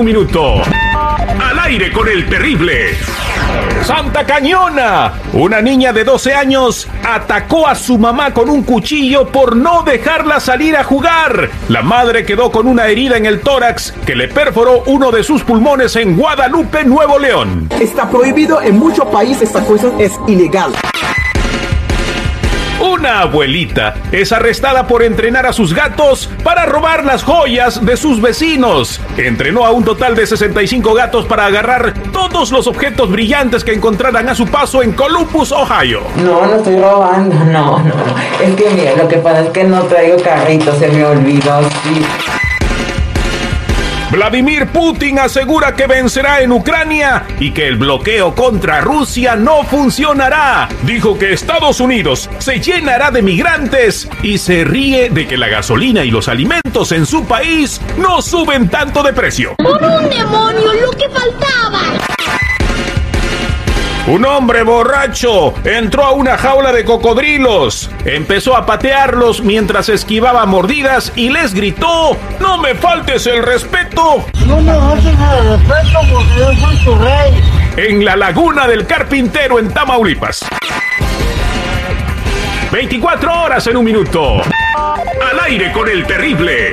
24 horas en un minuto. Al aire con el terrible. Santa Cañona. Una niña de 12 años atacó a su mamá con un cuchillo por no dejarla salir a jugar. La madre quedó con una herida en el tórax que le perforó uno de sus pulmones en Guadalupe, Nuevo León. Está prohibido en muchos países, esta cosa es ilegal. Una abuelita es arrestada por entrenar a sus gatos para robar las joyas de sus vecinos. Entrenó a un total de 65 gatos para agarrar todos los objetos brillantes que encontraran a su paso en Columbus, Ohio. No, no estoy robando, no, no. Es que mira, lo que pasa es que no traigo carrito, se me olvidó, sí. Vladimir Putin asegura que vencerá en Ucrania y que el bloqueo contra Rusia no funcionará. Dijo que Estados Unidos se llenará de migrantes y se ríe de que la gasolina y los alimentos en su país no suben tanto de precio. ¡Por un demonio, lo que faltaba! Un hombre borracho entró a una jaula de cocodrilos, empezó a patearlos mientras esquivaba mordidas y les gritó, ¡No me faltes el respeto! No me faltes el respeto porque yo soy tu rey. En la laguna del carpintero en Tamaulipas. 24 horas en un minuto. Al aire con el terrible.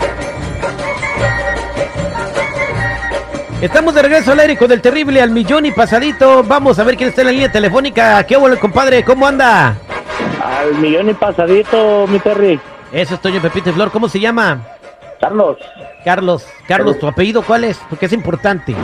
Estamos de regreso al aire con el terrible al millón y pasadito. Vamos a ver quién está en la línea telefónica. ¿Qué hubo, compadre? ¿Cómo anda? Al millón y pasadito, mi Terry. Eso es Toño Pepito y Flor. ¿Cómo se llama? Carlos. Carlos. Carlos, ¿tu apellido cuál es? Porque es importante.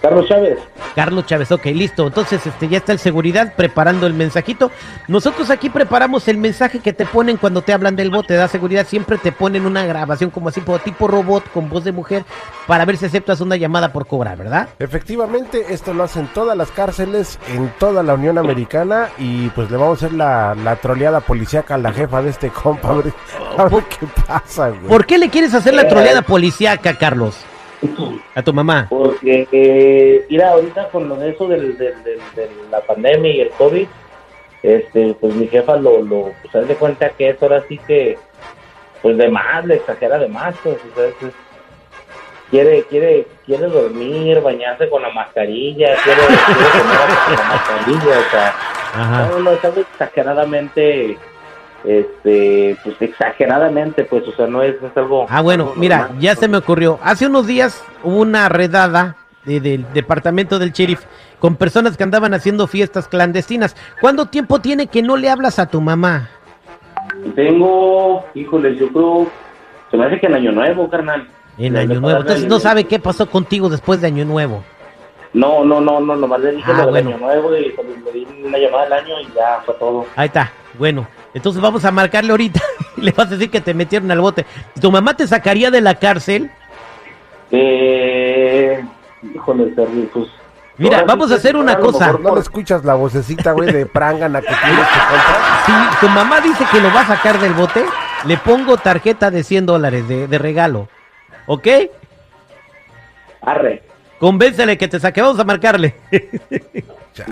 Carlos Chávez. Carlos Chávez, ok, listo. Entonces, este, ya está el seguridad preparando el mensajito. Nosotros aquí preparamos el mensaje que te ponen cuando te hablan del bote da seguridad. Siempre te ponen una grabación como así, tipo robot, con voz de mujer, para ver si aceptas una llamada por cobrar, ¿verdad? Efectivamente, esto lo hacen todas las cárceles en toda la Unión Americana y pues le vamos a hacer la, la troleada policíaca a la jefa de este compa. A ver, a ver qué pasa, güey. ¿Por qué le quieres hacer la troleada policíaca, Carlos? A tu mamá. Porque, eh, mira, ahorita con eso del, del- del- de la pandemia y el COVID, este, pues mi jefa lo, lo pues de cuenta que es ahora sí que, pues de más, le exagera de más, pues, quiere, quiere, quiere dormir, bañarse con la mascarilla, quiere, quiere comer con la mascarilla, o sea, Ajá. no, no, es algo exageradamente, este, pues exageradamente, pues, o sea, no es, es algo... Ah, bueno, algo mira, normal. ya se me ocurrió. Hace unos días hubo una redada de- del departamento del sheriff con personas que andaban haciendo fiestas clandestinas. ¿Cuánto tiempo tiene que no le hablas a tu mamá? Tengo, híjole, yo creo, se me hace que en Año Nuevo, carnal. En Año Nuevo. Entonces no sabe qué pasó contigo después de Año Nuevo. No, no, no, no, nomás le dije Ah, lo del bueno. Año Nuevo y le di una llamada al año y ya fue todo. Ahí está. Bueno, entonces vamos a marcarle ahorita. le vas a decir que te metieron al bote. ¿Tu mamá te sacaría de la cárcel? Eh, híjole, pues... Mira, vamos a hacer una cosa. ¿No le escuchas la vocecita, güey, de prangana que tienes que comprar? Si tu mamá dice que lo va a sacar del bote, le pongo tarjeta de 100 dólares de, de regalo. ¿Ok? Arre, Convéncele que te saque. Vamos a marcarle.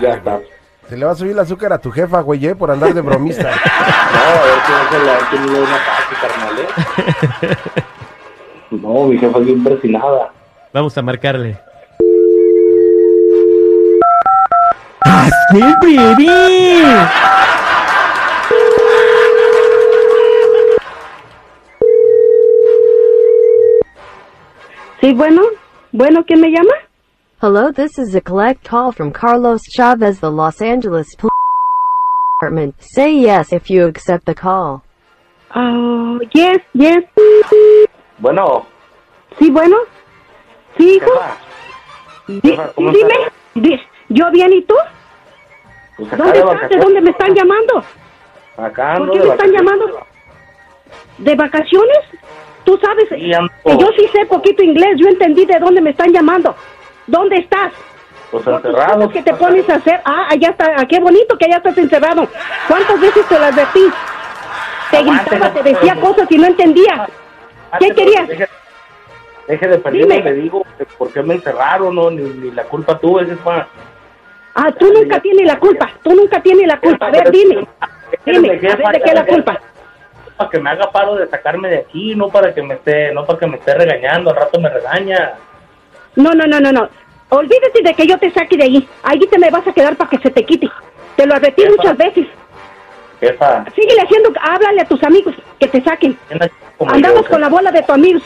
ya está. Se le va a subir el azúcar a tu jefa, güey, eh, por andar de bromista. No, a ver si no se le ha tenido una carnal, ¿eh? No, mi jefa es bien presionada. Vamos a marcarle. Sí, bueno. Bueno, ¿quién me llama? Hello, this is a collect call from Carlos Chavez, the Los Angeles Police Department. Say yes if you accept the call. Ah, yes, yes. Bueno, Sí, bueno. Sí, hijo. jefa, Di- jefa, ¿cómo dime. Di- ¿Yo bien y tú? pues ¿Dónde de estás? ¿De dónde me están llamando? Acá ¿Por qué de me están vacaciones. llamando? ¿De vacaciones? Tú sabes Sí, ando. que yo sí sé poquito inglés. Yo entendí de dónde me están llamando. ¿Dónde estás? Pues encerrado. que te pones a hacer. Ah, allá está, ah, qué bonito que allá estás encerrado. ¿Cuántas veces te las advertí? Te Aguante, gritaba, te decía no. cosas y no entendía. ¿Qué querías? Deje, deje de perder, Dime. le digo, ¿por qué me encerraron? No, ni, ni la culpa tuve, jefa. Ah, tú nunca tienes la culpa, tú nunca tienes la culpa. A ver, dime, dime, a ver de qué es la culpa. Para que me haga paro de sacarme de aquí, no para que me esté, no para que me esté regañando, al rato me regaña. No, no, no, no, no. Olvídate de que yo te saque de ahí. Ahí te me vas a quedar para que se te quite. Te lo advertí Jefa. muchas veces. Jefa, Síguele haciendo, háblale a tus amigos que te saquen. yo, con la bola de tus amigos.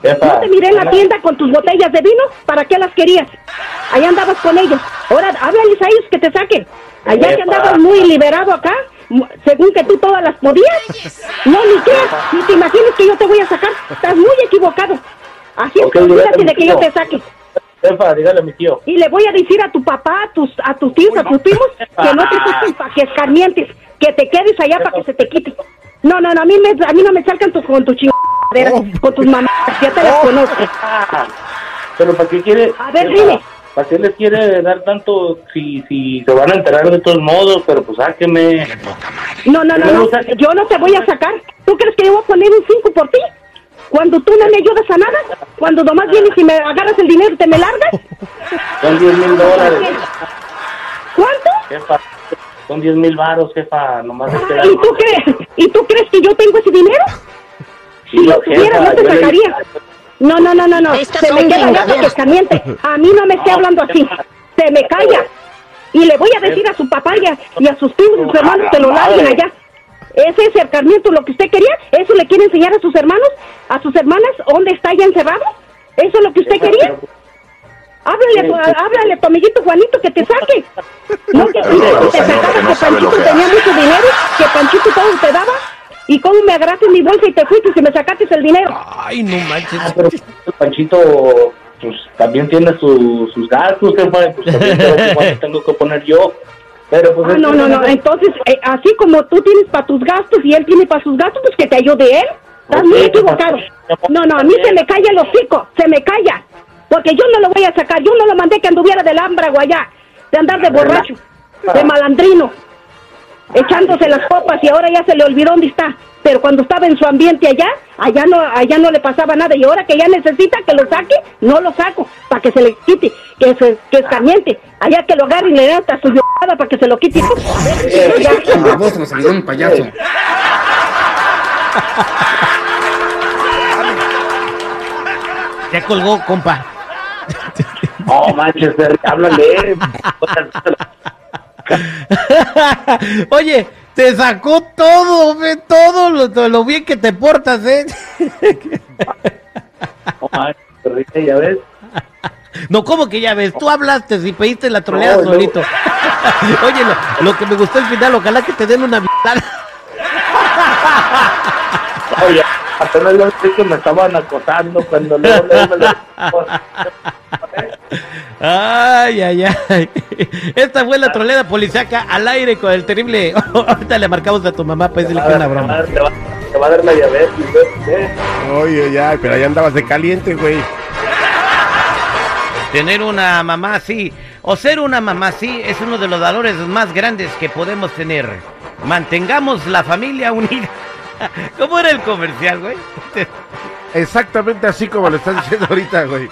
jefa, No te miré en la tienda con tus botellas de vino. ¿Para qué las querías? Allá andabas con ellos. Ahora háblales a ellos que te saquen. Allá que andabas muy liberado acá, según que tú todas las podías. No, ni creas, ni te imaginas que yo te voy a sacar. Estás muy equivocado. Así es Ok, que olvídate de que yo te saque. Jefa, dígale a mi tío. Y le voy a decir a tu papá, a tus, a tus tíos, a tus primos, que no te saquen para que escarmientes, que te quedes allá para que se te quite. No, no, no, a mí, me, a mí no me salgan tu, con tu chingadera, con tus mamás, ya te las conozco. Pero ¿para qué quiere? A ver, jefa, dime. ¿Para qué les quiere dar tanto si, si se van a enterar de todos modos? Pero pues sáqueme. No, no, no, no, yo no te voy a sacar. ¿Tú crees que yo voy a poner un 5 por ti? Cuando tú no me ayudas a nada, cuando nomás vienes y me agarras el dinero y te me largas. Son 10 mil dólares. ¿Cuánto? Jefa, son 10 mil varos, jefa. Nomás que ¿Y tú crees? ¿Y tú crees que yo tengo ese dinero? Si Sí, lo tuviera, no te le- sacaría. No, no, no, no, no. Estas Se me queda para que escarmiente. A mí no me esté hablando así. Se me calla. Y le voy a decir a su papá y a, y a sus y sus hermanos que lo larguen allá. ¿Ese es escarmiento lo que usted quería? ¿Eso le quiere enseñar a sus hermanos? ¿A sus hermanas? ¿Dónde está ya encerrado? ¿Eso es lo que usted quería? Háblale, a tu- háblale a tu amiguito Juanito que te saque. No que Panchito te sacaba, que Panchito tenía mucho dinero, que Panchito todo te daba. ¿Y cómo me agarraste mi bolsa y te fuiste y me sacaste el dinero? Ay, no manches. Ah, pero Panchito pues también tiene su- sus gastos, jefa. y, Pues también tengo que poner yo. Pero pues Ah, no, no, no. Entonces, eh, así como tú tienes para tus gastos y él tiene para sus gastos, pues que te ayude él. Estás muy equivocado. No, no, a mí se me calla el hocico, se me calla. Porque yo no lo voy a sacar, yo no lo mandé que anduviera del ámbrago allá, de andar de borracho, de malandrino, echándose las copas y ahora ya se le olvidó dónde está. Pero cuando estaba en su ambiente allá, allá no, allá no le pasaba nada. Y ahora que ya necesita que lo saque, no lo saco, para que se le quite, que se que escarmiente. Allá que lo agarre y le dé hasta su llorada para que se lo quite. La voz nos olvidó un payaso. Ya colgó, compa. No, manches, Fer, háblale. Oye, te sacó todo, ve, todo lo, todo lo bien que te portas, ¿eh? Ya ves. No, ¿cómo que ya ves? Tú hablaste y pediste la troleada No, no. solito. Oye, lo, lo que me gustó al final, ojalá que te den una. Oye, apenas sé que me estaban acosando cuando luego, luego me lo... Ay, ay, ay. Esta fue la troleada policiaca al aire con el terrible. Ahorita le marcamos a tu mamá para decirle que es una broma. Te va, te va a dar la diabetes, ¿eh? Oye, ya, pero ahí andabas de caliente, güey. Tener una mamá así o ser una mamá así es uno de los valores más grandes que podemos tener. Mantengamos la familia unida. ¿Cómo era el comercial, güey? Exactamente así como lo estás diciendo ahorita, güey.